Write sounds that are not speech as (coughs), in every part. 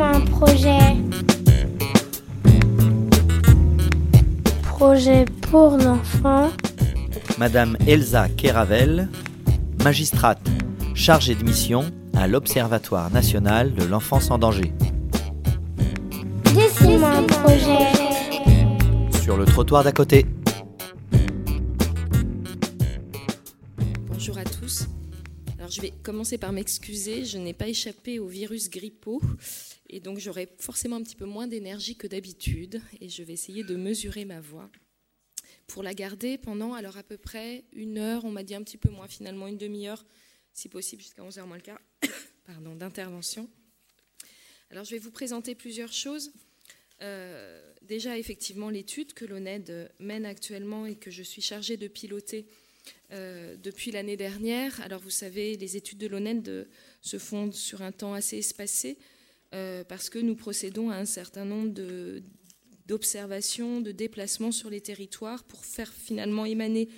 Un projet. Projet pour l'enfant. Madame Elsa Keravel, magistrate chargée de mission à l'Observatoire national de l'enfance en danger. Laissez-moi un projet. Sur le trottoir d'à côté. Bonjour à tous. Alors je vais commencer par m'excuser, je n'ai pas échappé au virus grippeau et donc j'aurai forcément un petit peu moins d'énergie que d'habitude et je vais essayer de mesurer ma voix pour la garder pendant alors à peu près une heure, on m'a dit un petit peu moins finalement, une demi-heure si possible jusqu'à 11h moins le quart, (coughs) pardon, d'intervention. Alors je vais vous présenter plusieurs choses. Euh, déjà effectivement l'étude que l'ONED mène actuellement et que je suis chargée de piloter euh, depuis l'année dernière. Alors vous savez, les études de l'ONED se font sur un temps assez espacé euh, parce que nous procédons à un certain nombre d'observations, de, déplacements sur les territoires pour faire finalement émaner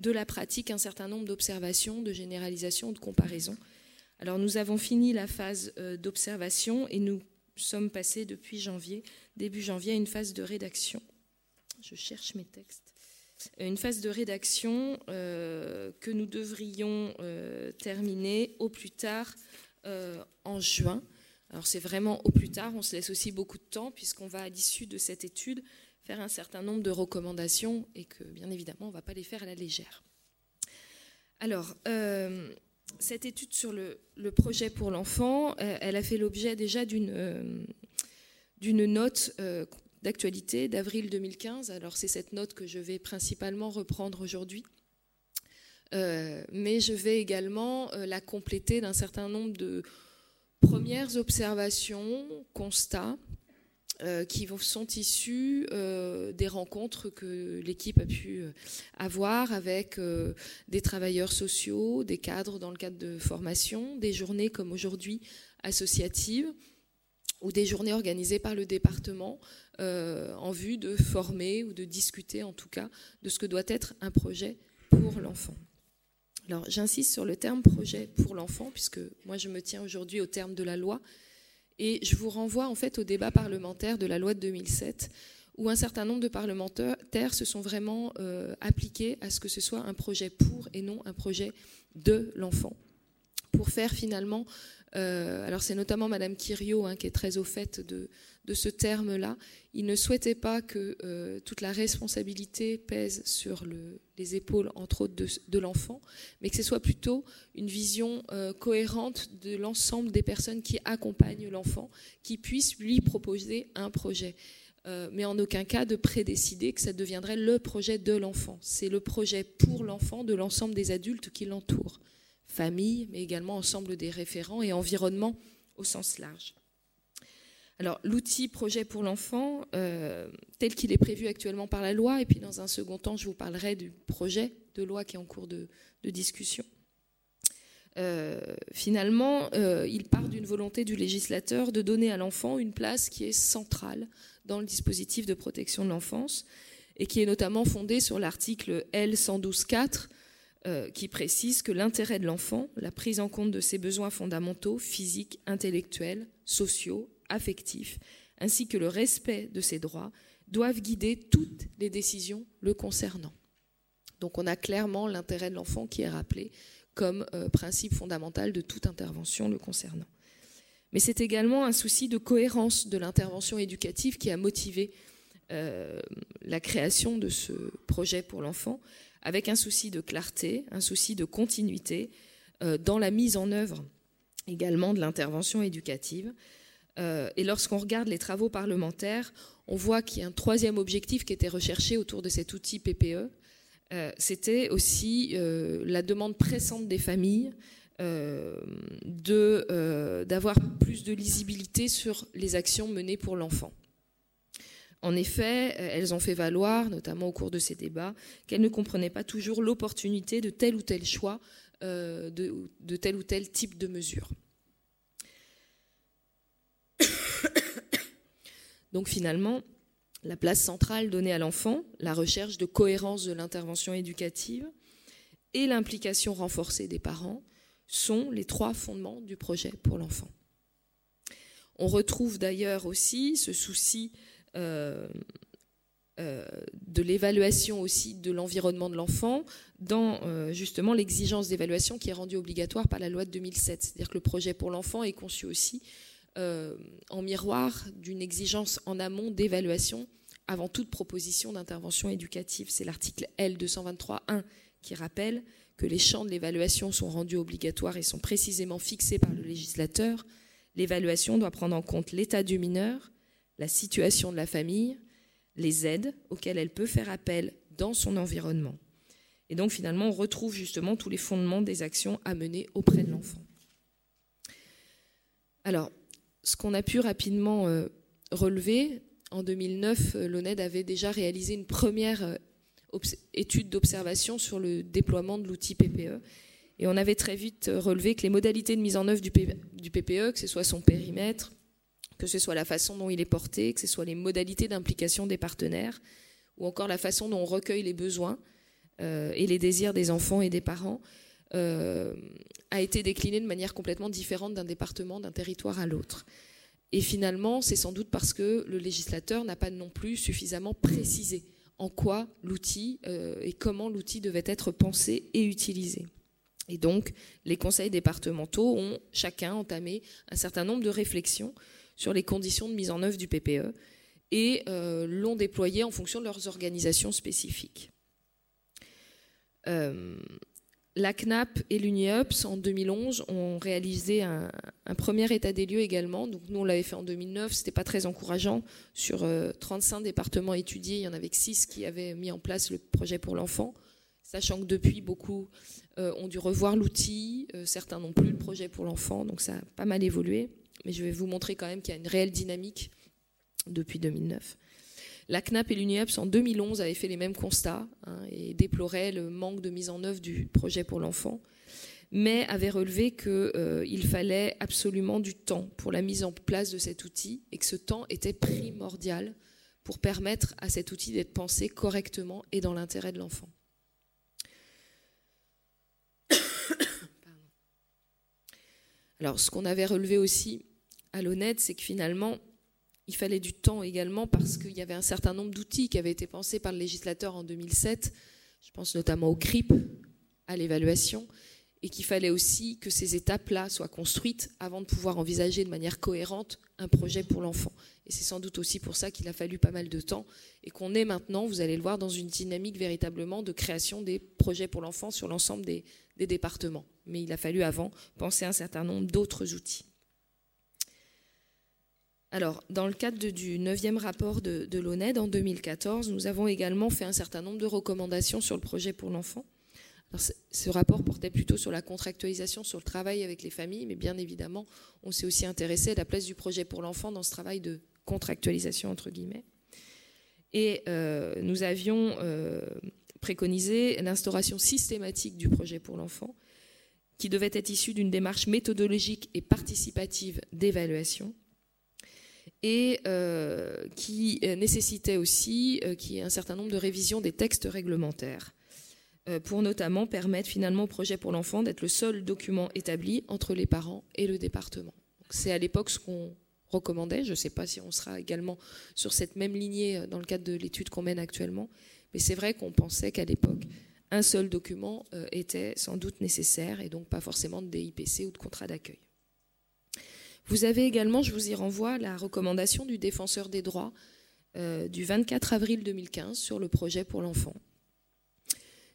de la pratique un certain nombre d'observations, de généralisations, de comparaisons. Alors nous avons fini la phase euh, d'observation et nous sommes passés depuis janvier, début janvier, à une phase de rédaction. Je cherche mes textes. Une phase de rédaction euh, que nous devrions euh, terminer au plus tard en juin. Alors c'est vraiment au plus tard, on se laisse aussi beaucoup de temps puisqu'on va à l'issue de cette étude faire un certain nombre de recommandations et que, bien évidemment, on ne va pas les faire à la légère. Alors, euh, cette étude sur le, projet pour l'enfant, euh, elle a fait l'objet déjà d'une euh, note d'actualité d'avril 2015. Alors, c'est cette note que je vais principalement reprendre aujourd'hui. mais je vais également la compléter d'un certain nombre de premières observations, constats, euh, qui sont issus euh, des rencontres que l'équipe a pu euh, avoir avec des travailleurs sociaux, des cadres dans le cadre de formation, des journées comme aujourd'hui associatives ou des journées organisées par le département en vue de former ou de discuter en tout cas de ce que doit être un projet pour l'enfant. Alors j'insiste sur le terme projet pour l'enfant puisque moi je me tiens aujourd'hui au terme de la loi et je vous renvoie en fait au débat parlementaire de la loi de 2007, où un certain nombre de parlementaires se sont vraiment euh, appliqués à ce que ce soit un projet pour et non un projet de l'enfant. Pour faire finalement euh, alors c'est notamment Madame Kirio hein, qui est très au fait de, ce terme-là. Il ne souhaitait pas que euh, toute la responsabilité pèse sur les épaules, entre autres, de, l'enfant, mais que ce soit plutôt une vision euh, cohérente de l'ensemble des personnes qui accompagnent l'enfant, qui puissent lui proposer un projet. mais en aucun cas de prédécider que ça deviendrait le projet de l'enfant. C'est le projet pour l'enfant de l'ensemble des adultes qui l'entourent famille, mais également ensemble des référents et environnement au sens large. Alors l'outil projet pour l'enfant, euh, tel qu'il est prévu actuellement par la loi, et puis dans un second temps, je vous parlerai du projet de loi qui est en cours de, discussion. Euh, finalement, euh, il part d'une volonté du législateur de donner à l'enfant une place qui est centrale dans le dispositif de protection de l'enfance et qui est notamment fondée sur l'article L 112.4 euh, qui précise que l'intérêt de l'enfant, la prise en compte de ses besoins fondamentaux, physiques, intellectuels, sociaux, affectifs, ainsi que le respect de ses droits, doivent guider toutes les décisions le concernant. Donc on a clairement l'intérêt de l'enfant qui est rappelé comme euh, principe fondamental de toute intervention le concernant. Mais c'est également un souci de cohérence de l'intervention éducative qui a motivé euh, la création de ce projet pour l'enfant, avec un souci de clarté, un souci de continuité euh, dans la mise en œuvre également de l'intervention éducative. Euh, et lorsqu'on regarde les travaux parlementaires, on voit qu'il y a un troisième objectif qui était recherché autour de cet outil PPE. Euh, c'était aussi la demande pressante des familles d'avoir plus de lisibilité sur les actions menées pour l'enfant. En effet, euh, elles ont fait valoir, notamment au cours de ces débats, qu'elles ne comprenaient pas toujours l'opportunité de tel ou tel choix, euh, de, tel ou tel type de mesure. Donc finalement, la place centrale donnée à l'enfant, la recherche de cohérence de l'intervention éducative et l'implication renforcée des parents sont les trois fondements du projet pour l'enfant. On retrouve d'ailleurs aussi ce souci de l'évaluation aussi de l'environnement de l'enfant dans justement l'exigence d'évaluation qui est rendue obligatoire par la loi de 2007. C'est-à-dire que le projet pour l'enfant est conçu aussi en miroir d'une exigence en amont d'évaluation avant toute proposition d'intervention éducative. C'est l'article L223.1 qui rappelle que les champs de l'évaluation sont rendus obligatoires et sont précisément fixés par le législateur. L'évaluation doit prendre en compte l'état du mineur, la situation de la famille, les aides auxquelles elle peut faire appel dans son environnement. Et donc finalement, on retrouve justement tous les fondements des actions à mener auprès de l'enfant. Alors, ce qu'on a pu rapidement euh, relever, en 2009, euh, l'ONED avait déjà réalisé une première euh, étude d'observation sur le déploiement de l'outil PPE. Et on avait très vite relevé que les modalités de mise en œuvre du PPE, que ce soit son périmètre, que ce soit la façon dont il est porté, que ce soit les modalités d'implication des partenaires, ou encore la façon dont on recueille les besoins et les désirs des enfants et des parents, a été décliné de manière complètement différente d'un département, d'un territoire à l'autre. Et finalement, c'est sans doute parce que le législateur n'a pas non plus suffisamment précisé en quoi l'outil euh, et comment l'outil devait être pensé et utilisé. Et donc, les conseils départementaux ont chacun entamé un certain nombre de réflexions sur les conditions de mise en œuvre du PPE et euh, l'ont déployé en fonction de leurs organisations spécifiques. Euh, la CNAP et l'UNIOPS, en 2011, ont réalisé un, premier état des lieux également. Donc nous, on l'avait fait en 2009, ce n'était pas très encourageant. Sur 35 euh, départements étudiés, il y en avait que 6 qui avaient mis en place le projet pour l'enfant, sachant que depuis, beaucoup euh, ont dû revoir l'outil, euh, certains n'ont plus le projet pour l'enfant, donc ça a pas mal évolué. Mais je vais vous montrer quand même qu'il y a une réelle dynamique depuis 2009. La CNAP et l'UNIEPS en 2011 avaient fait les mêmes constats hein, et déploraient le manque de mise en œuvre du projet pour l'enfant, mais avaient relevé qu'il euh, fallait absolument du temps pour la mise en place de cet outil et que ce temps était primordial pour permettre à cet outil d'être pensé correctement et dans l'intérêt de l'enfant. (coughs) Alors, ce qu'on avait relevé aussi à l'honnête, c'est que finalement, il fallait du temps également parce qu'il y avait un certain nombre d'outils qui avaient été pensés par le législateur en 2007. Je pense notamment au CRIP, à l'évaluation, et qu'il fallait aussi que ces étapes-là soient construites avant de pouvoir envisager de manière cohérente un projet pour l'enfant. Et c'est sans doute aussi pour ça qu'il a fallu pas mal de temps et qu'on est maintenant, vous allez le voir, dans une dynamique véritablement de création des projets pour l'enfant sur l'ensemble des, des départements. Mais il a fallu avant penser à un certain nombre d'autres outils. Alors, dans le cadre du neuvième rapport de, l'ONED en 2014, nous avons également fait un certain nombre de recommandations sur le projet pour l'enfant. Ce rapport portait plutôt sur la contractualisation, sur le travail avec les familles, mais bien évidemment, on s'est aussi intéressé à la place du projet pour l'enfant dans ce travail de contractualisation, entre guillemets. Et euh, nous avions euh, préconisé l'instauration systématique du projet pour l'enfant, qui devait être issu d'une démarche méthodologique et participative d'évaluation, et euh, qui euh, nécessitait aussi euh, qu'il un certain nombre de révisions des textes réglementaires pour notamment permettre finalement au projet pour l'enfant d'être le seul document établi entre les parents et le département. C'est à l'époque ce qu'on recommandait. Je ne sais pas si on sera également sur cette même lignée dans le cadre de l'étude qu'on mène actuellement, mais c'est vrai qu'on pensait qu'à l'époque, un seul document était sans doute nécessaire et donc pas forcément de DIPC ou de contrat d'accueil. Vous avez également, je vous y renvoie, la recommandation du défenseur des droits euh, du 24 avril 2015 sur le projet pour l'enfant.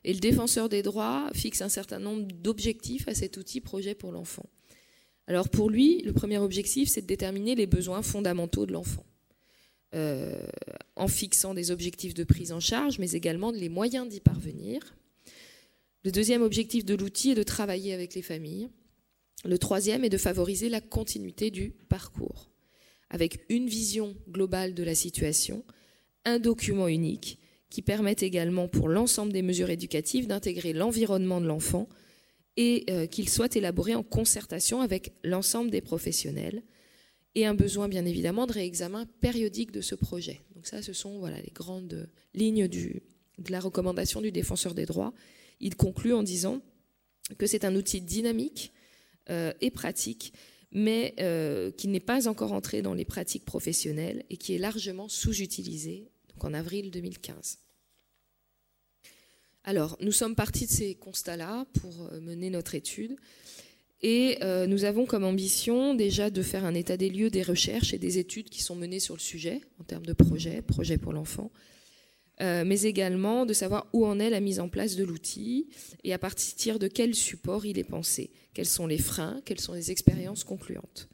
Et le défenseur des droits fixe un certain nombre d'objectifs à cet outil projet pour l'enfant. Alors pour lui, le premier objectif, c'est de déterminer les besoins fondamentaux de l'enfant, euh, en fixant des objectifs de prise en charge, mais également les moyens d'y parvenir. Le deuxième objectif de l'outil est de travailler avec les familles le troisième est de favoriser la continuité du parcours, avec une vision globale de la situation, un document unique qui permet également pour l'ensemble des mesures éducatives d'intégrer l'environnement de l'enfant et euh, qu'il soit élaboré en concertation avec l'ensemble des professionnels et un besoin bien évidemment de réexamen périodique de ce projet. Donc ça, ce sont voilà, les grandes lignes de la recommandation du défenseur des droits. Il conclut en disant que c'est un outil dynamique euh, et pratique, mais euh, qui n'est pas encore entré dans les pratiques professionnelles et qui est largement sous-utilisé, en avril 2015. Alors, nous sommes partis de ces constats-là pour euh, mener notre étude. Et nous avons comme ambition déjà de faire un état des lieux des recherches et des études qui sont menées sur le sujet, en termes de projet, projet pour l'enfant, euh, mais également de savoir où en est la mise en place de l'outil et à partir de quel support il est pensé, quels sont les freins, quelles sont les expériences concluantes.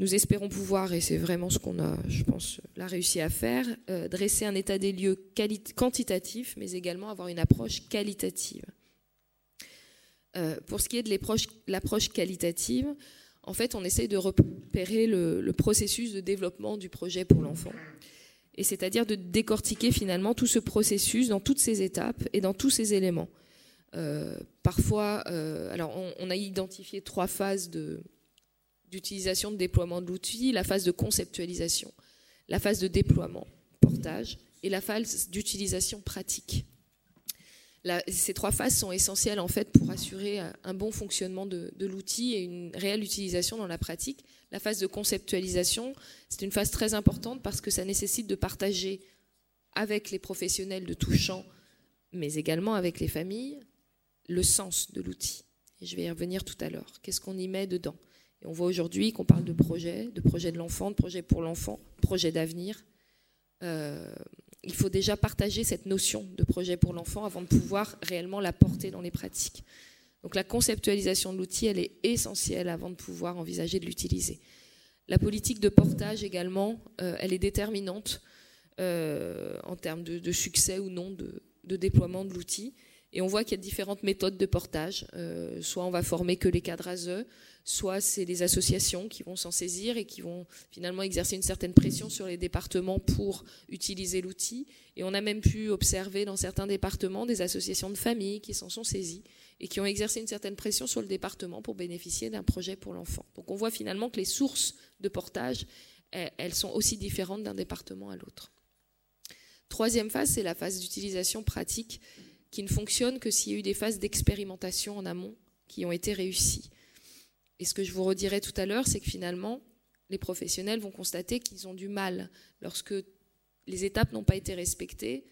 Nous espérons pouvoir, et c'est vraiment ce qu'on a, je pense, là réussi à faire, euh, dresser un état des lieux quantitatif, mais également avoir une approche qualitative. Euh, pour ce qui est de l'approche qualitative, en fait, on essaye de repérer le, processus de développement du projet pour l'enfant. Et c'est-à-dire de décortiquer finalement tout ce processus dans toutes ses étapes et dans tous ses éléments. Euh, parfois, alors on, a identifié trois phases d'utilisation de déploiement de l'outil, la phase de conceptualisation, la phase de déploiement, portage, et la phase d'utilisation pratique. ces trois phases sont essentielles en fait pour assurer un bon fonctionnement de, l'outil et une réelle utilisation dans la pratique. La phase de conceptualisation, c'est une phase très importante parce que ça nécessite de partager avec les professionnels de tout champ, mais également avec les familles, le sens de l'outil. Je vais y revenir tout à l'heure. Qu'est-ce qu'on y met dedans? On voit aujourd'hui qu'on parle de projet, de projet de l'enfant, de projet pour l'enfant, projet d'avenir. Euh, il faut déjà partager cette notion de projet pour l'enfant avant de pouvoir réellement la porter dans les pratiques. Donc la conceptualisation de l'outil, elle est essentielle avant de pouvoir envisager de l'utiliser. La politique de portage également, euh, elle est déterminante euh, en termes de, succès ou non de, de déploiement de l'outil. Et on voit qu'il y a différentes méthodes de portage. soit on va former que les cadres ASE, soit c'est les associations qui vont s'en saisir et qui vont finalement exercer une certaine pression sur les départements pour utiliser l'outil. Et on a même pu observer dans certains départements des associations de familles qui s'en sont saisies et qui ont exercé une certaine pression sur le département pour bénéficier d'un projet pour l'enfant. Donc on voit finalement que les sources de portage, elles sont aussi différentes d'un département à l'autre. Troisième phase, c'est la phase d'utilisation pratique qui ne fonctionne que s'il y a eu des phases d'expérimentation en amont qui ont été réussies. Et ce que je vous redirai tout à l'heure, c'est que finalement, les professionnels vont constater qu'ils ont du mal, lorsque les étapes n'ont pas été respectées,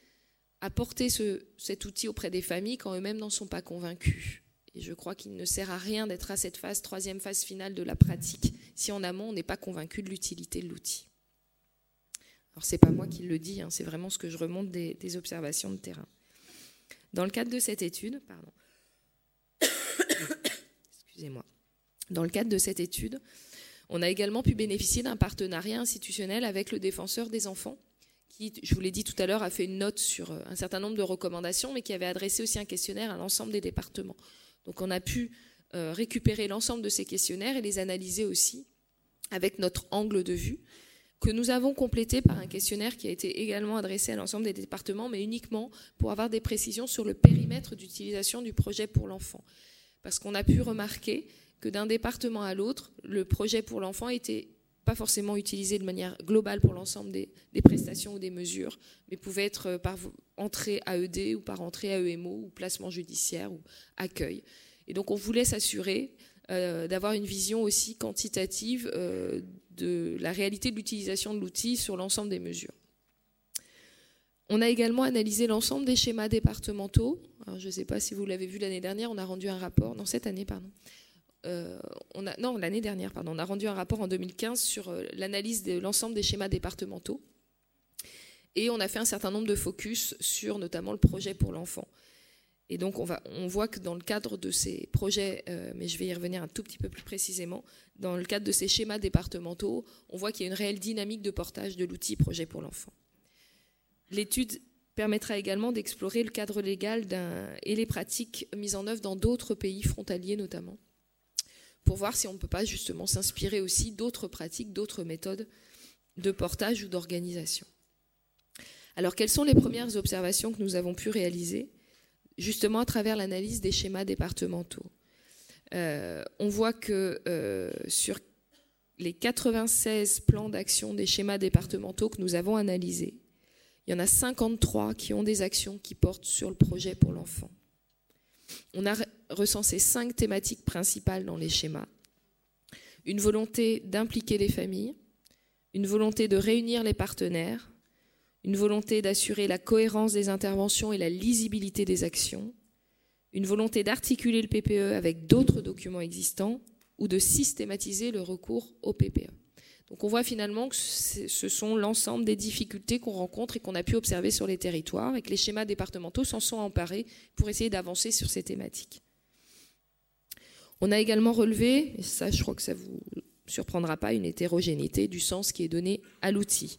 à porter cet outil auprès des familles quand eux-mêmes n'en sont pas convaincus. Et je crois qu'il ne sert à rien d'être à cette phase, troisième phase finale de la pratique, si en amont on n'est pas convaincu de l'utilité de l'outil. Alors c'est pas moi qui le dis, hein, c'est vraiment ce que je remonte des, des, observations de terrain. Dans le cadre de cette étude, pardon, (coughs) excusez-moi. Dans le cadre de cette étude, on a également pu bénéficier d'un partenariat institutionnel avec le défenseur des enfants, qui, je vous l'ai dit tout à l'heure, a fait une note sur euh, un certain nombre de recommandations, mais qui avait adressé aussi un questionnaire à l'ensemble des départements. Donc on a pu euh, récupérer l'ensemble de ces questionnaires et les analyser aussi avec notre angle de vue, que nous avons complété par un questionnaire qui a été également adressé à l'ensemble des départements, mais uniquement pour avoir des précisions sur le périmètre d'utilisation du projet pour l'enfant. Parce qu'on a pu remarquer que d'un département à l'autre, le projet pour l'enfant était pas forcément utilisé de manière globale pour l'ensemble des, prestations ou des mesures, mais pouvait être euh, par entrée AED ou par entrée AEMO ou placement judiciaire ou accueil. Et donc on voulait s'assurer euh, d'avoir une vision aussi quantitative euh, de la réalité de l'utilisation de l'outil sur l'ensemble des mesures. On a également analysé l'ensemble des schémas départementaux. je ne sais pas si vous l'avez vu l'année dernière, on a rendu un rapport, non cette année, pardon, euh, non, l'année dernière, pardon, on a rendu un rapport en 2015 sur euh, l'analyse de l'ensemble des schémas départementaux. Et on a fait un certain nombre de focus sur notamment le projet pour l'enfant. Et donc on voit que dans le cadre de ces projets, euh, mais je vais y revenir un tout petit peu plus précisément, dans le cadre de ces schémas départementaux, on voit qu'il y a une réelle dynamique de portage de l'outil projet pour l'enfant. L'étude permettra également d'explorer le cadre légal et les pratiques mises en œuvre dans d'autres pays frontaliers notamment pour voir si on ne peut pas justement s'inspirer aussi d'autres pratiques, d'autres méthodes de portage ou d'organisation. Alors quelles sont les premières observations que nous avons pu réaliser justement à travers l'analyse des schémas départementaux? Euh, On voit que euh, sur les 96 plans d'action des schémas départementaux que nous avons analysés, il y en a 53 qui ont des actions qui portent sur le projet pour l'enfant. On a recensé cinq thématiques principales dans les schémas. une volonté d'impliquer les familles, une volonté de réunir les partenaires, une volonté d'assurer la cohérence des interventions et la lisibilité des actions, une volonté d'articuler le PPE avec d'autres documents existants ou de systématiser le recours au PPE. Donc on voit finalement que ce sont l'ensemble des difficultés qu'on rencontre et qu'on a pu observer sur les territoires et que les schémas départementaux s'en sont emparés pour essayer d'avancer sur ces thématiques. On a également relevé, et ça je crois que ça ne vous surprendra pas, une hétérogénéité du sens qui est donné à l'outil.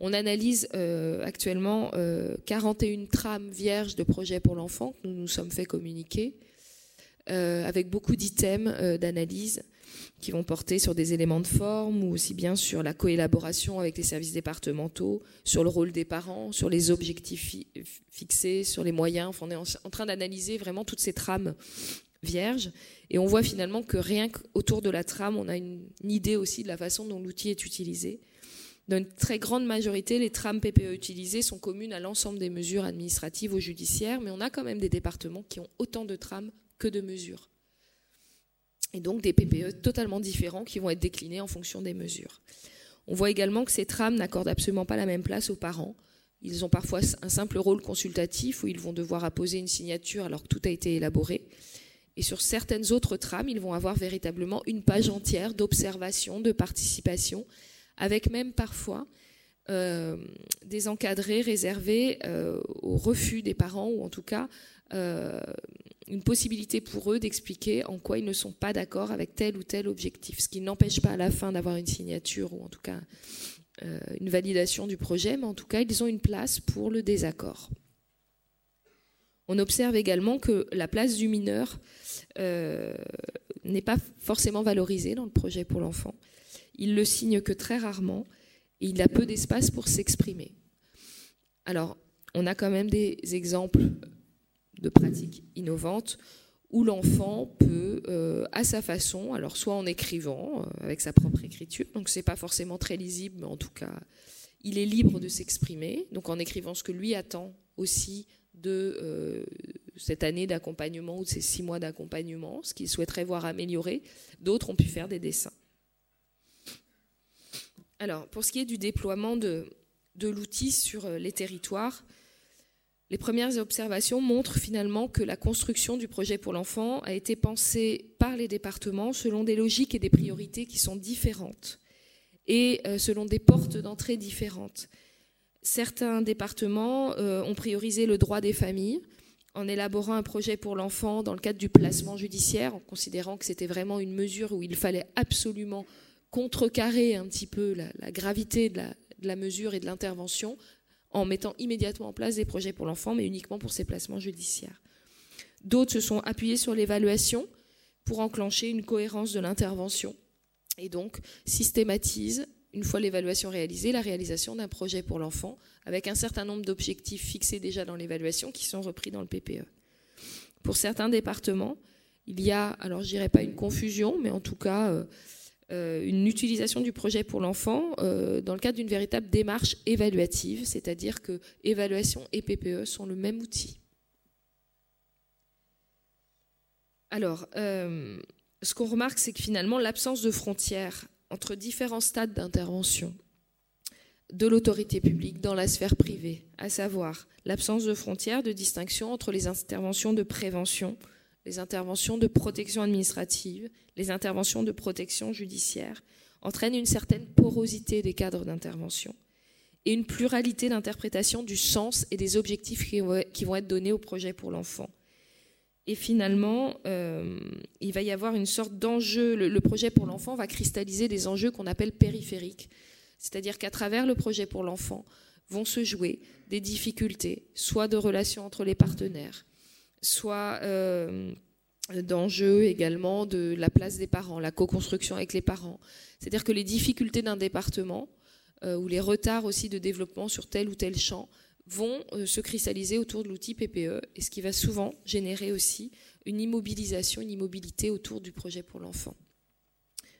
On analyse euh, actuellement 41 euh, trames vierges de projets pour l'enfant que nous nous sommes fait communiquer, euh, avec beaucoup d'items d'analyse qui vont porter sur des éléments de forme ou aussi bien sur la coélaboration avec les services départementaux, sur le rôle des parents, sur les objectifs fixés, sur les moyens. on est en train d'analyser vraiment toutes ces trames vierges et on voit finalement que rien qu'autour de la trame, on a une, idée aussi de la façon dont l'outil est utilisé. Dans une très grande majorité, les trames PPE utilisées sont communes à l'ensemble des mesures administratives ou judiciaires, mais on a quand même des départements qui ont autant de trames que de mesures et donc des PPE totalement différents qui vont être déclinés en fonction des mesures. On voit également que ces trames n'accordent absolument pas la même place aux parents. Ils ont parfois un simple rôle consultatif où ils vont devoir apposer une signature alors que tout a été élaboré. Et sur certaines autres trames, ils vont avoir véritablement une page entière d'observation, de participation, avec même parfois euh, des encadrés réservés euh, au refus des parents ou en tout cas euh, une possibilité pour eux d'expliquer en quoi ils ne sont pas d'accord avec tel ou tel objectif, ce qui n'empêche pas à la fin d'avoir une signature ou en tout cas une validation du projet, mais en tout cas ils ont une place pour le désaccord. On observe également que la place du mineur n'est pas forcément valorisée dans le projet pour l'enfant. Il le signe que très rarement et il a peu d'espace pour s'exprimer. Alors, on a quand même des exemples de pratiques innovantes où l'enfant peut, euh, à sa façon, alors soit en écrivant, euh, avec sa propre écriture, donc c'est pas forcément très lisible, mais en tout cas, il est libre de s'exprimer, donc en écrivant ce que lui attend aussi de euh, cette année d'accompagnement ou de ces six mois d'accompagnement, ce qu'il souhaiterait voir améliorer. D'autres ont pu faire des dessins. Alors, pour ce qui est du déploiement de, de l'outil sur les territoires, les premières observations montrent finalement que la construction du projet pour l'enfant a été pensée par les départements selon des logiques et des priorités qui sont différentes et euh, selon des portes d'entrée différentes. Certains départements euh, ont priorisé le droit des familles en élaborant un projet pour l'enfant dans le cadre du placement judiciaire, en considérant que c'était vraiment une mesure où il fallait absolument contrecarrer un petit peu la, gravité de la mesure et de l'intervention en mettant immédiatement en place des projets pour l'enfant, mais uniquement pour ses placements judiciaires. D'autres se sont appuyés sur l'évaluation pour enclencher une cohérence de l'intervention et donc systématisent, une fois l'évaluation réalisée, la réalisation d'un projet pour l'enfant avec un certain nombre d'objectifs fixés déjà dans l'évaluation qui sont repris dans le PPE. Pour certains départements, il y a, alors je dirais pas une confusion, mais en tout cas euh, une utilisation du projet pour l'enfant euh, dans le cadre d'une véritable démarche évaluative, c'est-à-dire que évaluation et PPE sont le même outil. Alors, euh, ce qu'on remarque, c'est que finalement, l'absence de frontières entre différents stades d'intervention de l'autorité publique dans la sphère privée, à savoir l'absence de frontières de distinction entre les interventions de prévention, les interventions de protection administrative, les interventions de protection judiciaire, entraînent une certaine porosité des cadres d'intervention et une pluralité d'interprétation du sens et des objectifs qui vont être donnés au projet pour l'enfant. Et finalement, euh, il va y avoir une sorte d'enjeu. Le, projet pour l'enfant va cristalliser des enjeux qu'on appelle périphériques. C'est-à-dire qu'à travers le projet pour l'enfant vont se jouer des difficultés, soit de relations entre les partenaires, soit euh, d'enjeux également de la place des parents, la co-construction avec les parents. C'est-à-dire que les difficultés d'un département euh, ou les retards aussi de développement sur tel ou tel champ vont euh, se cristalliser autour de l'outil PPE et ce qui va souvent générer aussi une immobilisation, une immobilité autour du projet pour l'enfant.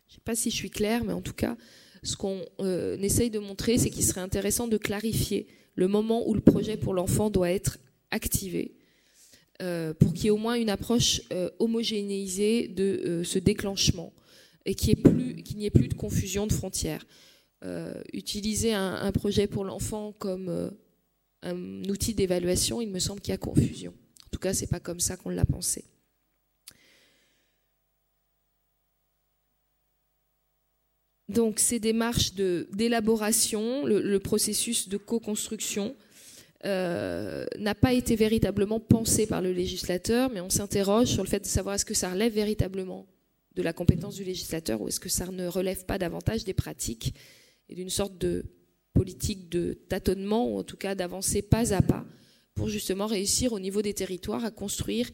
Je ne sais pas si je suis claire, mais en tout cas, ce qu'on essaye de montrer, c'est qu'il serait intéressant de clarifier le moment où le projet pour l'enfant doit être activé euh, pour qu'il y ait au moins une approche euh, homogénéisée de euh, ce déclenchement et qu'il n'y ait, plus de confusion de frontières. utiliser un, projet pour l'enfant comme un outil d'évaluation, il me semble qu'il y a confusion. En tout cas, ce n'est pas comme ça qu'on l'a pensé. Donc ces démarches d'élaboration, le, processus de co-construction, euh, n'a pas été véritablement pensé par le législateur, mais on s'interroge sur le fait de savoir est-ce que ça relève véritablement de la compétence du législateur ou est-ce que ça ne relève pas davantage des pratiques et d'une sorte de politique de tâtonnement ou en tout cas d'avancer pas à pas pour justement réussir au niveau des territoires à construire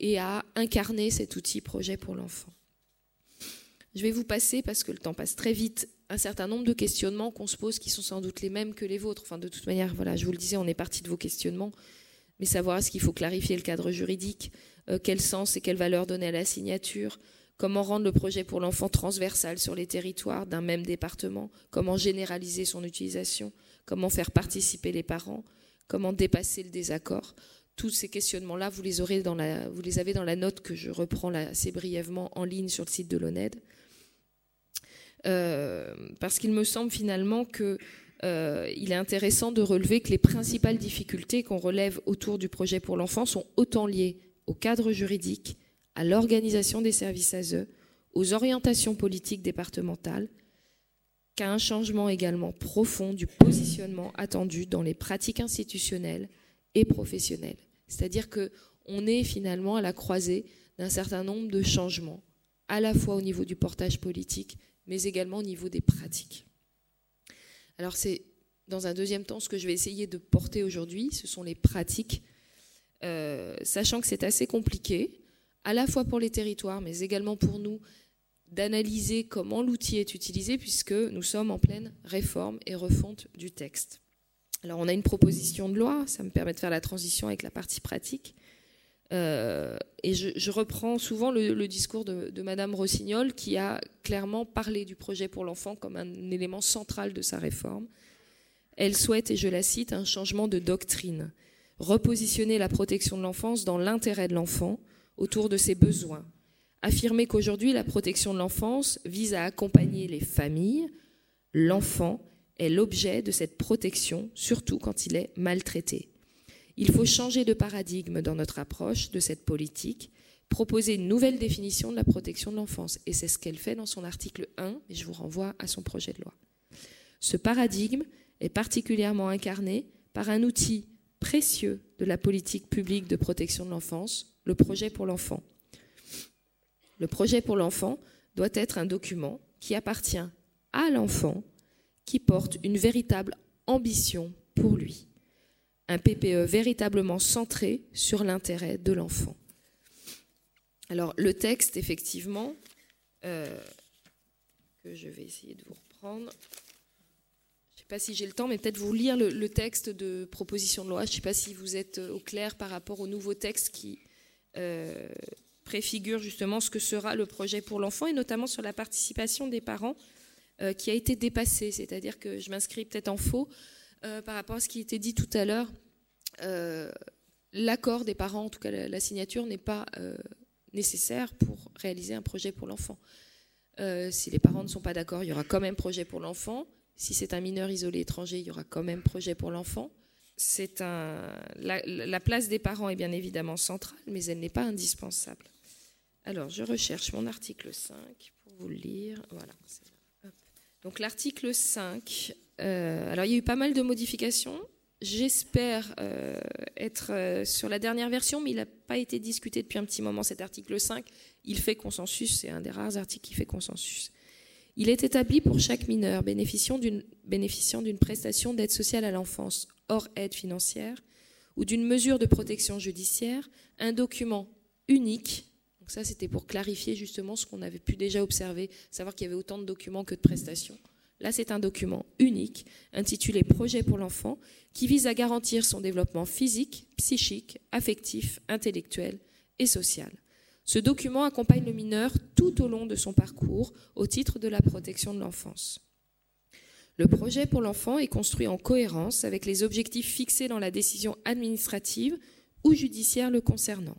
et à incarner cet outil projet pour l'enfant. Je vais vous passer, parce que le temps passe très vite, un certain nombre de questionnements qu'on se pose qui sont sans doute les mêmes que les vôtres. Enfin, de toute manière, voilà, je vous le disais, on est parti de vos questionnements, mais savoir est-ce qu'il faut clarifier le cadre juridique, euh, quel sens et quelle valeur donner à la signature, comment rendre le projet pour l'enfant transversal sur les territoires d'un même département, comment généraliser son utilisation, comment faire participer les parents, comment dépasser le désaccord. Tous ces questionnements-là, vous les avez dans la note que je reprends assez brièvement en ligne sur le site de l'ONED. Euh, parce qu'il me semble finalement qu'il euh, est intéressant de relever que les principales difficultés qu'on relève autour du projet pour l'enfant sont autant liées au cadre juridique, à l'organisation des services ASE, aux orientations politiques départementales, qu'à un changement également profond du positionnement attendu dans les pratiques institutionnelles et professionnelles. C'est-à-dire qu'on est finalement à la croisée d'un certain nombre de changements, à la fois au niveau du portage politique, mais également au niveau des pratiques. Alors c'est dans un deuxième temps ce que je vais essayer de porter aujourd'hui, ce sont les pratiques, euh, sachant que c'est assez compliqué, à la fois pour les territoires, mais également pour nous, d'analyser comment l'outil est utilisé, puisque nous sommes en pleine réforme et refonte du texte. Alors on a une proposition de loi, ça me permet de faire la transition avec la partie pratique. Euh, et je, reprends souvent le, discours de, de, Madame Rossignol qui a clairement parlé du projet pour l'enfant comme un élément central de sa réforme. Elle souhaite, et je la cite, un changement de doctrine, repositionner la protection de l'enfance dans l'intérêt de l'enfant, autour de ses besoins, affirmer qu'aujourd'hui la protection de l'enfance vise à accompagner les familles, l'enfant est l'objet de cette protection, surtout quand il est maltraité. Il faut changer de paradigme dans notre approche de cette politique, proposer une nouvelle définition de la protection de l'enfance. Et c'est ce qu'elle fait dans son article 1, et je vous renvoie à son projet de loi. Ce paradigme est particulièrement incarné par un outil précieux de la politique publique de protection de l'enfance, le projet pour l'enfant. Le projet pour l'enfant doit être un document qui appartient à l'enfant, qui porte une véritable ambition pour lui un PPE véritablement centré sur l'intérêt de l'enfant. Alors le texte, effectivement, euh, que je vais essayer de vous reprendre. Je ne sais pas si j'ai le temps, mais peut-être vous lire le, texte de proposition de loi. Je ne sais pas si vous êtes au clair par rapport au nouveau texte qui euh, préfigure justement ce que sera le projet pour l'enfant, et notamment sur la participation des parents euh, qui a été dépassée. C'est-à-dire que je m'inscris peut-être en faux. Euh, par rapport à ce qui était dit tout à l'heure, euh, l'accord des parents, en tout cas la, signature, n'est pas euh, nécessaire pour réaliser un projet pour l'enfant. si les parents ne sont pas d'accord, il y aura quand même projet pour l'enfant. Si c'est un mineur isolé étranger, il y aura quand même projet pour l'enfant. La, place des parents est bien évidemment centrale, mais elle n'est pas indispensable. Alors, je recherche mon article 5 pour vous le lire. Voilà. Donc, l'article 5 euh, alors il y a eu pas mal de modifications. J'espère euh, être euh, sur la dernière version, mais il n'a pas été discuté depuis un petit moment cet article 5. Il fait consensus, c'est un des rares articles qui fait consensus. Il est établi pour chaque mineur bénéficiant d'une prestation d'aide sociale à l'enfance hors aide financière ou d'une mesure de protection judiciaire un document unique. Donc ça, c'était pour clarifier justement ce qu'on avait pu déjà observer, savoir qu'il y avait autant de documents que de prestations Là, c'est un document unique intitulé Projet pour l'enfant qui vise à garantir son développement physique, psychique, affectif, intellectuel et social. Ce document accompagne le mineur tout au long de son parcours au titre de la protection de l'enfance. Le projet pour l'enfant est construit en cohérence avec les objectifs fixés dans la décision administrative ou judiciaire le concernant.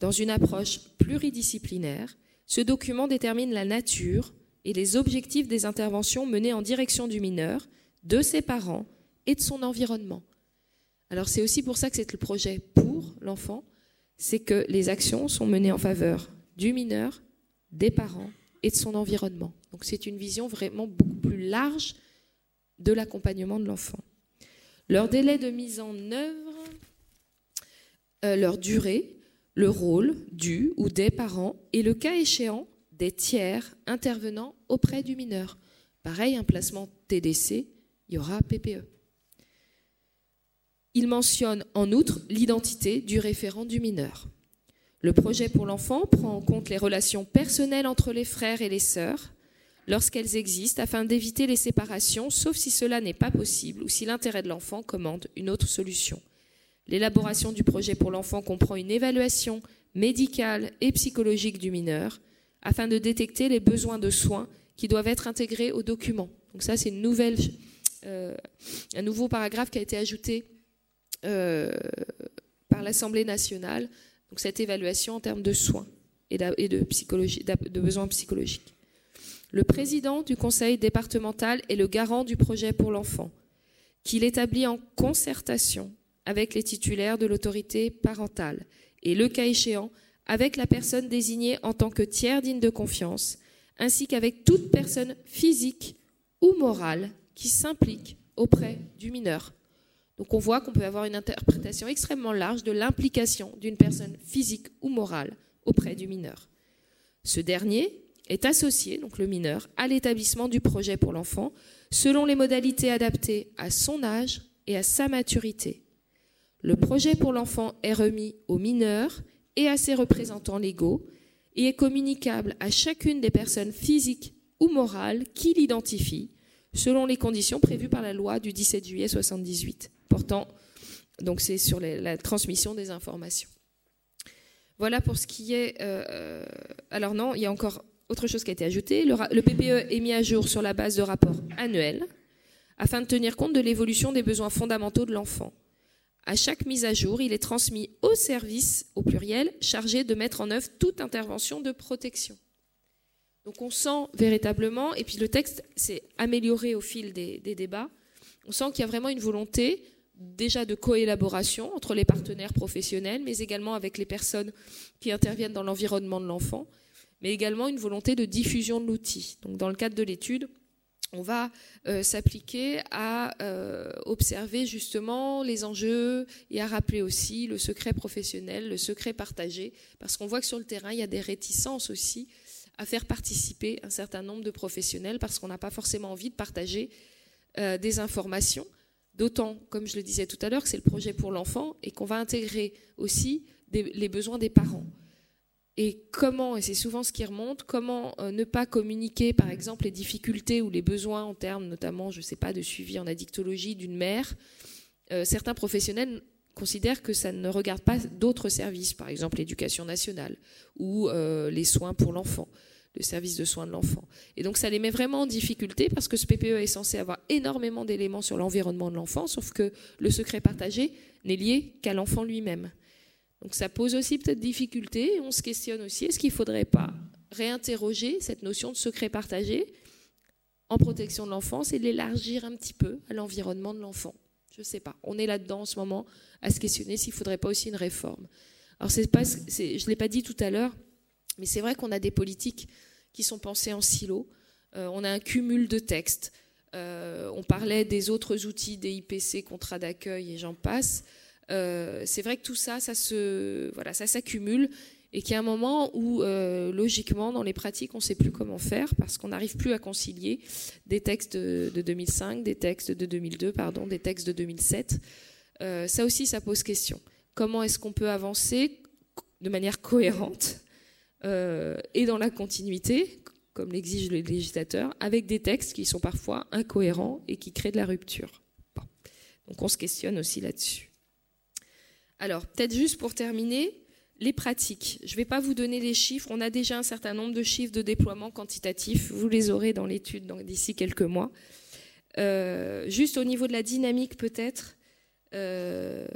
Dans une approche pluridisciplinaire, Ce document détermine la nature et les objectifs des interventions menées en direction du mineur, de ses parents et de son environnement. Alors c'est aussi pour ça que c'est le projet pour l'enfant, c'est que les actions sont menées en faveur du mineur, des parents et de son environnement. Donc c'est une vision vraiment beaucoup plus large de l'accompagnement de l'enfant. Leur délai de mise en œuvre, euh, leur durée, le rôle du ou des parents et le cas échéant des tiers intervenant auprès du mineur. Pareil, un placement TDC, il y aura PPE. Il mentionne en outre l'identité du référent du mineur. Le projet pour l'enfant prend en compte les relations personnelles entre les frères et les sœurs lorsqu'elles existent afin d'éviter les séparations, sauf si cela n'est pas possible ou si l'intérêt de l'enfant commande une autre solution. L'élaboration du projet pour l'enfant comprend une évaluation médicale et psychologique du mineur afin de détecter les besoins de soins qui doivent être intégrés au document. Donc ça, c'est euh, un nouveau paragraphe qui a été ajouté euh, par l'Assemblée nationale. Donc cette évaluation en termes de soins et de, psychologie, de besoins psychologiques. Le président du conseil départemental est le garant du projet pour l'enfant, qu'il établit en concertation avec les titulaires de l'autorité parentale et, le cas échéant, avec la personne désignée en tant que tiers digne de confiance, ainsi qu'avec toute personne physique ou morale qui s'implique auprès du mineur. Donc on voit qu'on peut avoir une interprétation extrêmement large de l'implication d'une personne physique ou morale auprès du mineur. Ce dernier est associé, donc le mineur, à l'établissement du projet pour l'enfant, selon les modalités adaptées à son âge et à sa maturité. Le projet pour l'enfant est remis au mineur et à ses représentants légaux et est communicable à chacune des personnes physiques ou morales qui l'identifient, selon les conditions prévues par la loi du 17 juillet 1978 portant, donc c'est sur la transmission des informations. Voilà pour ce qui est. Euh, euh, alors non, il y a encore autre chose qui a été ajoutée. Le, le, PPE est mis à jour sur la base de rapports annuels afin de tenir compte de l'évolution des besoins fondamentaux de l'enfant. À chaque mise à jour, il est transmis au service, au pluriel, chargé de mettre en œuvre toute intervention de protection. Donc on sent véritablement, et puis le texte s'est amélioré au fil des, des débats, on sent qu'il y a vraiment une volonté déjà de coélaboration entre les partenaires professionnels, mais également avec les personnes qui interviennent dans l'environnement de l'enfant, mais également une volonté de diffusion de l'outil. Donc dans le cadre de l'étude, on va euh, s'appliquer à euh, observer justement les enjeux et à rappeler aussi le secret professionnel, le secret partagé, parce qu'on voit que sur le terrain, il y a des réticences aussi à faire participer un certain nombre de professionnels, parce qu'on n'a pas forcément envie de partager euh, des informations D'autant, comme je le disais tout à l'heure, que c'est le projet pour l'enfant et qu'on va intégrer aussi les besoins des parents. Et comment, et c'est souvent ce qui remonte, comment euh, ne pas communiquer, par exemple, les difficultés ou les besoins en termes, notamment, je ne sais pas, de suivi en addictologie d'une mère. Euh, certains professionnels considèrent que ça ne regarde pas d'autres services, par exemple l'éducation nationale ou euh, les soins pour l'enfant le service de soins de l'enfant. Et donc ça les met vraiment en difficulté parce que ce PPE est censé avoir énormément d'éléments sur l'environnement de l'enfant, sauf que le secret partagé n'est lié qu'à l'enfant lui-même. Donc ça pose aussi peut-être difficulté. On se questionne aussi, est-ce qu'il ne faudrait pas réinterroger cette notion de secret partagé en protection de l'enfance et l'élargir un petit peu à l'environnement de l'enfant? Je ne sais pas. On est là-dedans en ce moment à se questionner s'il ne faudrait pas aussi une réforme. Alors je ne l'ai pas dit tout à l'heure, mais c'est vrai qu'on a des politiques qui sont pensées en silo. Euh, on a un cumul de textes. Euh, on parlait des autres outils, des IPC, contrats d'accueil et j'en passe. Euh, c'est vrai que tout ça, ça s'accumule et qu'il y a un moment où, logiquement, dans les pratiques, on ne sait plus comment faire parce qu'on n'arrive plus à concilier des textes de, de, 2005, des textes de 2002, pardon, des textes de 2007. ça aussi, ça pose question. Comment est-ce qu'on peut avancer de manière cohérente euh, et dans la continuité, comme l'exige le législateur, avec des textes qui sont parfois incohérents et qui créent de la rupture? Donc on se questionne aussi là-dessus. Alors, peut-être juste pour terminer, les pratiques. Je ne vais pas vous donner les chiffres, on a déjà un certain nombre de chiffres de déploiement quantitatif, vous les aurez dans l'étude d'ici quelques mois. Euh, juste au niveau de la dynamique peut-être, euh,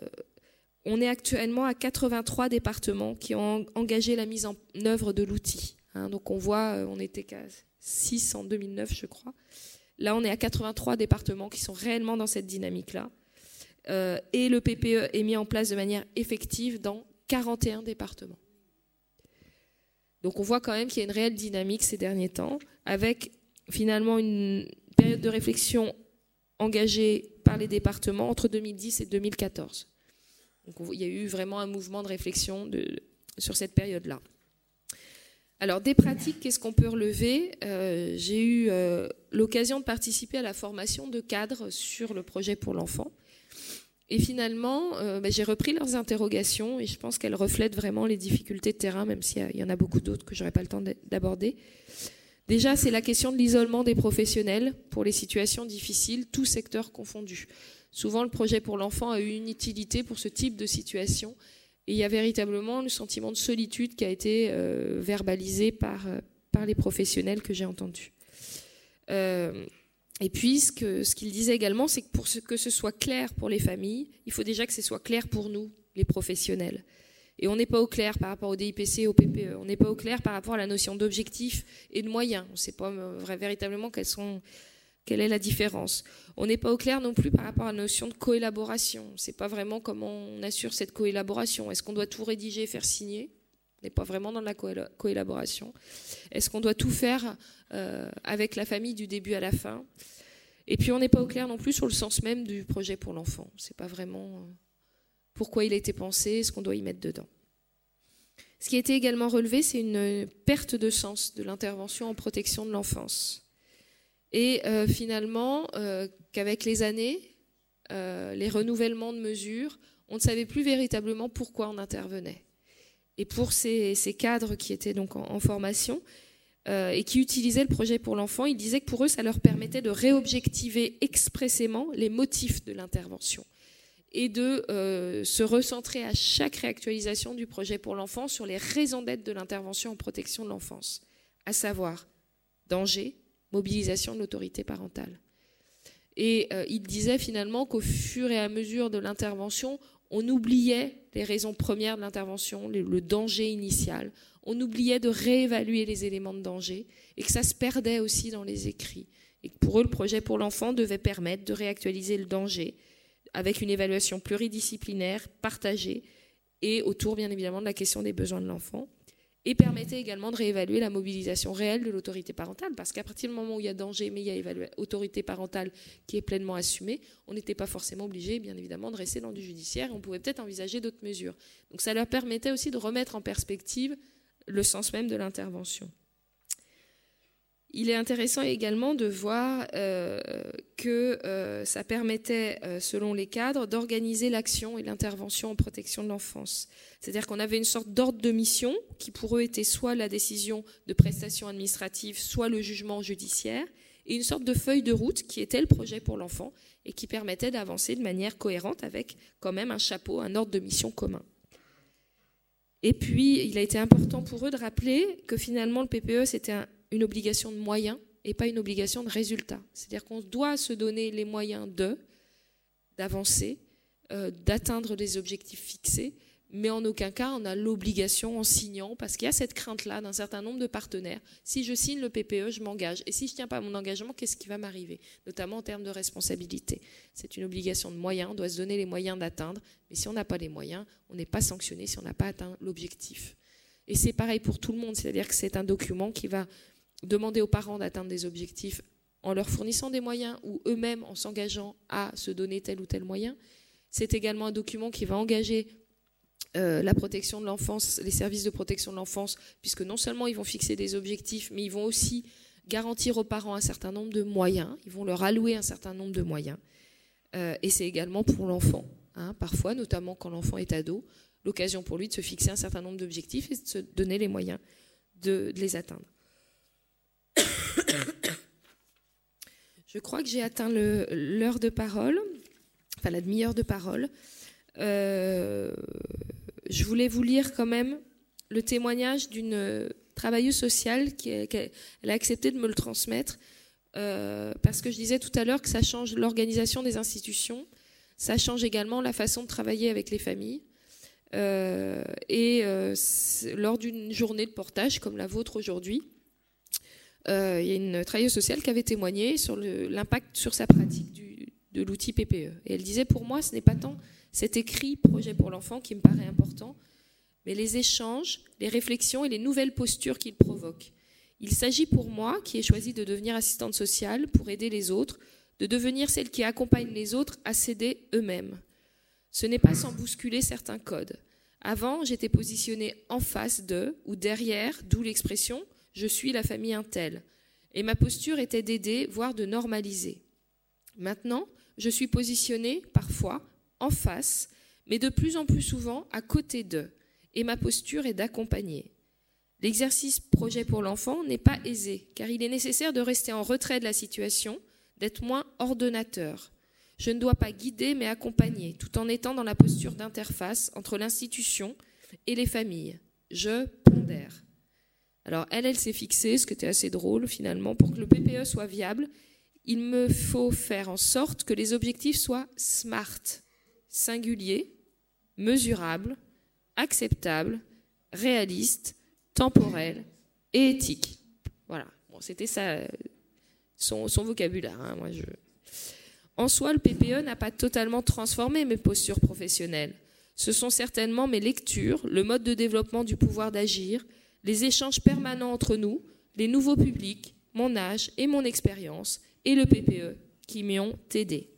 on est actuellement à 83 départements qui ont engagé la mise en œuvre de l'outil. Hein, donc on voit, on était qu'à 6 en 2009, je crois. Là, on est à 83 départements qui sont réellement dans cette dynamique-là. Et le PPE est mis en place de manière effective dans 41 départements. Donc on voit quand même qu'il y a une réelle dynamique ces derniers temps, avec finalement une période de réflexion engagée par les départements entre 2010 et 2014. Donc il y a eu vraiment un mouvement de réflexion sur cette période-là. Alors des pratiques, qu'est-ce qu'on peut relever? Euh, J'ai eu euh, l'occasion de participer à la formation de cadres sur le projet pour l'enfant. Et finalement, euh, bah, j'ai repris leurs interrogations et je pense qu'elles reflètent vraiment les difficultés de terrain, même s'il y, en a beaucoup d'autres que je n'aurai pas le temps d'aborder. Déjà, c'est la question de l'isolement des professionnels pour les situations difficiles, tous secteurs confondus. Souvent, le projet pour l'enfant a eu une utilité pour ce type de situation et il y a véritablement le sentiment de solitude qui a été euh, verbalisé euh, par les professionnels que j'ai entendus. Et puis, ce qu'il disait également, c'est que pour que ce soit clair pour les familles, il faut déjà que ce soit clair pour nous, les professionnels. Et on n'est pas au clair par rapport au DIPC au PPE. On n'est pas au clair par rapport à la notion d'objectif et de moyens. On ne sait pas euh, véritablement quelle est la différence. On n'est pas au clair non plus par rapport à la notion de coélaboration. On ne sait pas vraiment comment on assure cette coélaboration. Est-ce qu'on doit tout rédiger et faire signer? On n'est pas vraiment dans la coélaboration. Est-ce qu'on doit tout faire euh, avec la famille du début à la fin? Et puis on n'est pas au clair non plus sur le sens même du projet pour l'enfant. C'est pas vraiment euh, pourquoi il a été pensé, ce qu'on doit y mettre dedans. Ce qui a été également relevé, c'est une perte de sens de l'intervention en protection de l'enfance. Et euh, finalement, euh, qu'avec les années, les renouvellements de mesures, on ne savait plus véritablement pourquoi on intervenait. Et pour ces, cadres qui étaient donc en formation, euh, et qui utilisaient le projet pour l'enfant, ils disaient que pour eux, ça leur permettait de réobjectiver expressément les motifs de l'intervention et de euh, se recentrer à chaque réactualisation du projet pour l'enfant sur les raisons d'être de l'intervention en protection de l'enfance, à savoir danger, mobilisation de l'autorité parentale. Et euh, il disait finalement qu'au fur et à mesure de l'intervention, on oubliait les raisons premières de l'intervention, le danger initial, on oubliait de réévaluer les éléments de danger et que ça se perdait aussi dans les écrits. Et pour eux, le projet pour l'enfant devait permettre de réactualiser le danger avec une évaluation pluridisciplinaire, partagée, et autour, bien évidemment, de la question des besoins de l'enfant, et permettait également de réévaluer la mobilisation réelle de l'autorité parentale, parce qu'à partir du moment où il y a danger, mais il y a autorité parentale qui est pleinement assumée, on n'était pas forcément obligé, bien évidemment, de rester dans du judiciaire, on pouvait peut-être envisager d'autres mesures. Donc ça leur permettait aussi de remettre en perspective le sens même de l'intervention. Il est intéressant également de voir euh, que euh, ça permettait, euh, selon les cadres, d'organiser l'action et l'intervention en protection de l'enfance. C'est-à-dire qu'on avait une sorte d'ordre de mission qui pour eux était soit la décision de prestation administrative, soit le jugement judiciaire, et une sorte de feuille de route qui était le projet pour l'enfant et qui permettait d'avancer de manière cohérente avec quand même un chapeau, un ordre de mission commun. Et puis, il a été important pour eux de rappeler que finalement, le PPE, c'était une obligation de moyens et pas une obligation de résultat. C'est-à-dire qu'on doit se donner les moyens de, d'avancer, euh, d'atteindre les objectifs fixés, mais en aucun cas on a l'obligation en signant, parce qu'il y a cette crainte-là d'un certain nombre de partenaires. Si je signe le PPE, je m'engage. Et si je ne tiens pas à mon engagement, qu'est-ce qui va m'arriver? Notamment en termes de responsabilité. C'est une obligation de moyens, on doit se donner les moyens d'atteindre, mais si on n'a pas les moyens, on n'est pas sanctionné si on n'a pas atteint l'objectif. Et c'est pareil pour tout le monde, c'est-à-dire que c'est un document qui va demander aux parents d'atteindre des objectifs en leur fournissant des moyens ou eux-mêmes en s'engageant à se donner tel ou tel moyen. C'est également un document qui va engager euh, la protection de l'enfance, les services de protection de l'enfance, puisque non seulement ils vont fixer des objectifs, mais ils vont aussi garantir aux parents un certain nombre de moyens, ils vont leur allouer un certain nombre de moyens. Euh, et c'est également pour l'enfant, hein, parfois, notamment quand l'enfant est ado, l'occasion pour lui de se fixer un certain nombre d'objectifs et de se donner les moyens de, les atteindre. Je crois que j'ai atteint l'heure de parole, enfin la demi-heure de parole. Euh, je voulais vous lire quand même le témoignage d'une travailleuse sociale qui a, accepté de me le transmettre euh, parce que je disais tout à l'heure que ça change l'organisation des institutions, ça change également la façon de travailler avec les familles. et lors d'une journée de portage comme la vôtre aujourd'hui, il y a une travailleuse sociale qui avait témoigné sur l'impact sur sa pratique de l'outil PPE. Et elle disait, pour moi, ce n'est pas tant cet écrit projet pour l'enfant qui me paraît important, mais les échanges, les réflexions et les nouvelles postures qu'il provoque. Il s'agit pour moi, qui ai choisi de devenir assistante sociale pour aider les autres, de devenir celle qui accompagne les autres à s'aider eux-mêmes. Ce n'est pas sans bousculer certains codes. Avant, j'étais positionnée en face de ou derrière, d'où l'expression je suis la famille Intel. Et ma posture était d'aider, voire de normaliser. Maintenant, je suis positionnée, parfois, en face, mais de plus en plus souvent à côté d'eux, et ma posture est d'accompagner. L'exercice projet pour l'enfant n'est pas aisé, car il est nécessaire de rester en retrait de la situation, d'être moins ordonnateur. Je ne dois pas guider, mais accompagner, tout en étant dans la posture d'interface entre l'institution et les familles. Je pondère. Alors elle, elle s'est fixée, ce qui était assez drôle finalement, pour que le PPE soit viable, il me faut faire en sorte que les objectifs soient SMART, singuliers, mesurables, acceptables, réalistes, temporels et éthiques. Voilà, c'était ça, son, vocabulaire. Hein, moi. En soi, le PPE n'a pas totalement transformé mes postures professionnelles. Ce sont certainement mes lectures, le mode de développement du pouvoir d'agir, les échanges permanents entre nous, les nouveaux publics, mon âge et mon expérience, et le PPE qui m'y ont aidé.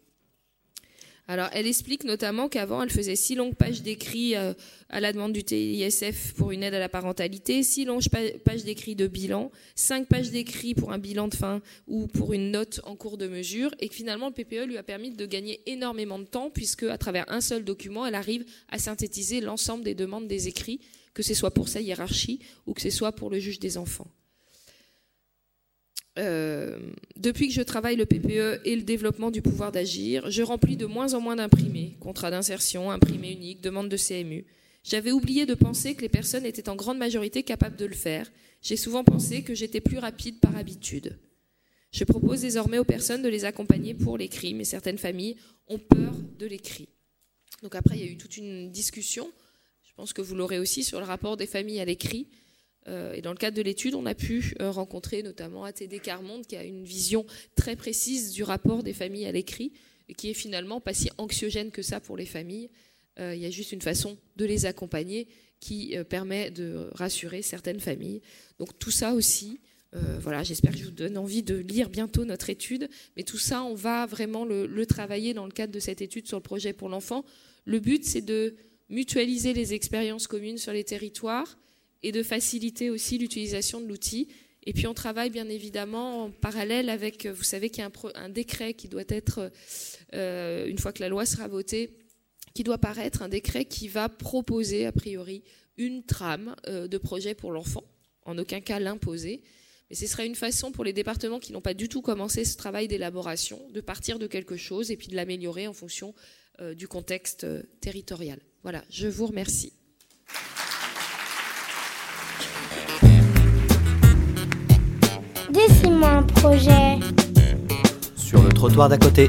Alors, elle explique notamment qu'avant, elle faisait six longues pages d'écrits euh, à la demande du TISF pour une aide à la parentalité, six longues pages d'écrits de bilan, cinq pages d'écrits pour un bilan de fin ou pour une note en cours de mesure, et que finalement, le PPE lui a permis de gagner énormément de temps, puisque à travers un seul document, elle arrive à synthétiser l'ensemble des demandes des écrits, que ce soit pour sa hiérarchie ou que ce soit pour le juge des enfants. Euh, depuis que je travaille le PPE et le développement du pouvoir d'agir, je remplis de moins en moins d'imprimés, contrats d'insertion, imprimés uniques, demandes de CMU. J'avais oublié de penser que les personnes étaient en grande majorité capables de le faire. J'ai souvent pensé que j'étais plus rapide par habitude. Je propose désormais aux personnes de les accompagner pour l'écrit, mais certaines familles ont peur de l'écrit. Donc après, il y a eu toute une discussion, je pense que vous l'aurez aussi, sur le rapport des familles à l'écrit. Euh, et dans le cadre de l'étude, on a pu euh, rencontrer notamment ATD Carmonde, qui a une vision très précise du rapport des familles à l'écrit, et qui est finalement pas si anxiogène que ça pour les familles. Euh, il y a juste une façon de les accompagner qui permet de rassurer certaines familles. Donc tout ça aussi, voilà, j'espère que je vous donne envie de lire bientôt notre étude. Mais tout ça, on va vraiment le, le travailler dans le cadre de cette étude sur le projet pour l'enfant. Le but, c'est de mutualiser les expériences communes sur les territoires, et de faciliter aussi l'utilisation de l'outil. Et puis on travaille bien évidemment en parallèle avec, vous savez qu'il y a un, décret qui doit être, euh, une fois que la loi sera votée, qui doit paraître, un décret qui va proposer a priori une trame euh, de projet pour l'enfant, en aucun cas l'imposer. Mais ce sera une façon pour les départements qui n'ont pas du tout commencé ce travail d'élaboration de partir de quelque chose et puis de l'améliorer en fonction euh, du contexte territorial. Voilà, je vous remercie. Dessine-moi un projet. Sur le trottoir d'à côté.